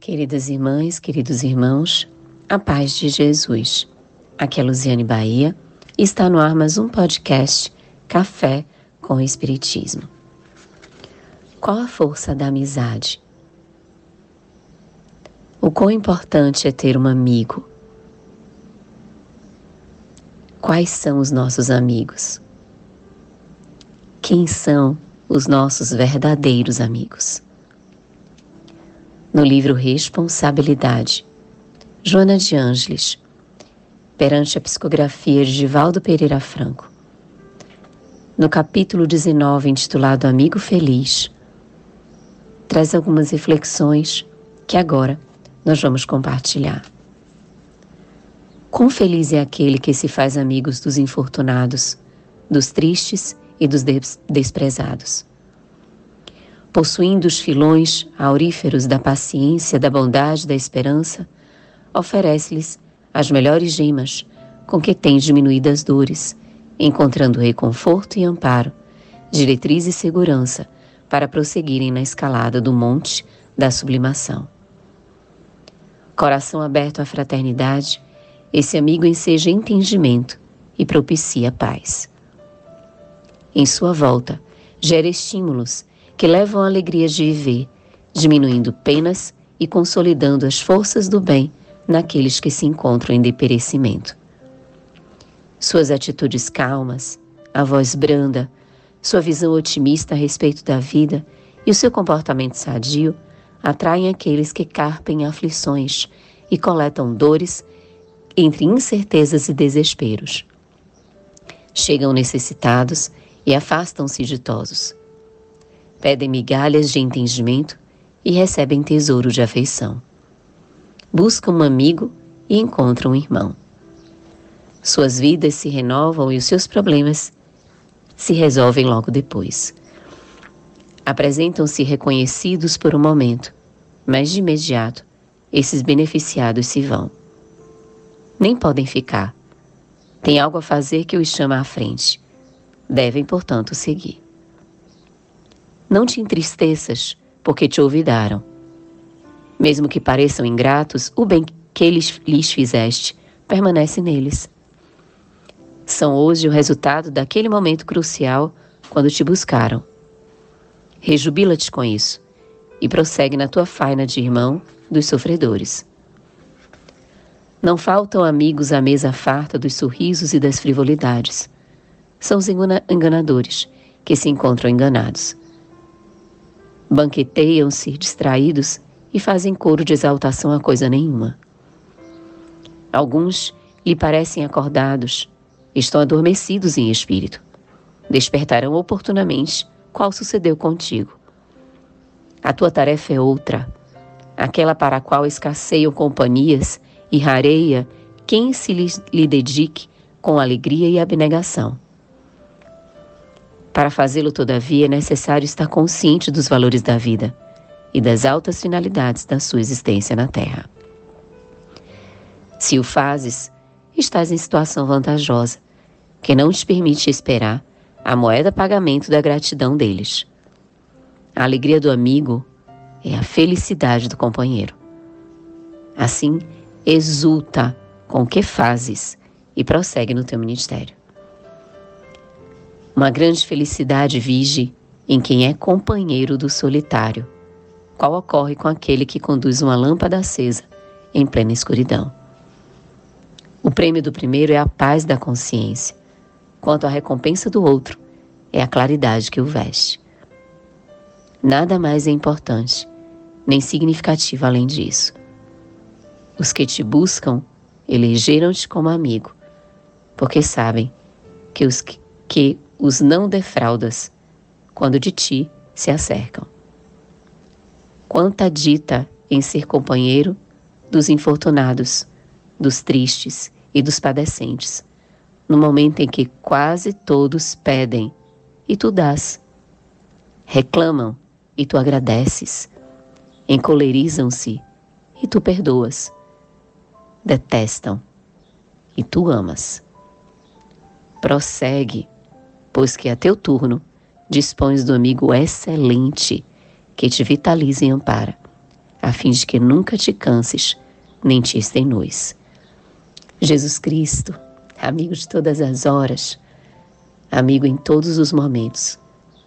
Queridas irmãs, queridos irmãos, a paz de Jesus. Aqui é Luziane Bahia e está no Armas um podcast Café com o Espiritismo. Qual a força da amizade? O quão importante é ter um amigo, Quais são os nossos amigos? Quem são os nossos verdadeiros amigos? no livro Responsabilidade, Joana de Ângeles, perante a psicografia de Divaldo Pereira Franco. No capítulo 19, intitulado Amigo Feliz, traz algumas reflexões que agora nós vamos compartilhar. Quão feliz é aquele que se faz amigos dos infortunados, dos tristes e dos desprezados possuindo os filões auríferos da paciência, da bondade, da esperança, oferece-lhes as melhores gemas com que tem diminuído as dores, encontrando reconforto e amparo, diretriz e segurança para prosseguirem na escalada do monte da sublimação. Coração aberto à fraternidade, esse amigo enseja entendimento e propicia paz. Em sua volta, gera estímulos que levam a alegria de viver, diminuindo penas e consolidando as forças do bem naqueles que se encontram em deperecimento. Suas atitudes calmas, a voz branda, sua visão otimista a respeito da vida e o seu comportamento sadio atraem aqueles que carpem aflições e coletam dores entre incertezas e desesperos. Chegam necessitados e afastam-se ditosos pedem migalhas de entendimento e recebem tesouro de afeição. Buscam um amigo e encontram um irmão. Suas vidas se renovam e os seus problemas se resolvem logo depois. Apresentam-se reconhecidos por um momento, mas de imediato esses beneficiados se vão. Nem podem ficar. Tem algo a fazer que os chama à frente. Devem, portanto, seguir. Não te entristeças, porque te olvidaram. Mesmo que pareçam ingratos, o bem que eles lhes fizeste permanece neles. São hoje o resultado daquele momento crucial quando te buscaram. Rejubila-te com isso e prossegue na tua faina de irmão dos sofredores. Não faltam amigos à mesa farta dos sorrisos e das frivolidades. São os enganadores que se encontram enganados banqueteiam-se distraídos e fazem coro de exaltação a coisa nenhuma. Alguns lhe parecem acordados, estão adormecidos em espírito. Despertarão oportunamente, qual sucedeu contigo. A tua tarefa é outra, aquela para a qual escasseiam companhias e rareia quem se lhe dedique com alegria e abnegação. Para fazê-lo, todavia, é necessário estar consciente dos valores da vida e das altas finalidades da sua existência na Terra. Se o fazes, estás em situação vantajosa, que não te permite esperar a moeda pagamento da gratidão deles. A alegria do amigo é a felicidade do companheiro. Assim, exulta com o que fazes e prossegue no teu ministério. Uma grande felicidade vige em quem é companheiro do solitário, qual ocorre com aquele que conduz uma lâmpada acesa em plena escuridão. O prêmio do primeiro é a paz da consciência, quanto a recompensa do outro é a claridade que o veste. Nada mais é importante, nem significativo além disso. Os que te buscam elegeram-te como amigo, porque sabem que os que, os não defraudas, quando de ti se acercam. Quanta dita em ser companheiro dos infortunados, dos tristes e dos padecentes, no momento em que quase todos pedem e tu dás. Reclamam e tu agradeces. Encolerizam-se e tu perdoas. Detestam e tu amas. Prossegue pois que a teu turno dispões do amigo excelente que te vitaliza e ampara, a fim de que nunca te canses, nem te extenues. Jesus Cristo, amigo de todas as horas, amigo em todos os momentos,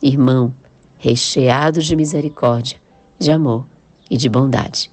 irmão, recheado de misericórdia, de amor e de bondade.